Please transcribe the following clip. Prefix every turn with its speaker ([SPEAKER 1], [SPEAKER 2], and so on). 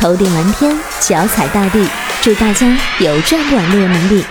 [SPEAKER 1] 头顶蓝天，脚踩大地，祝大家有赚不完的人民。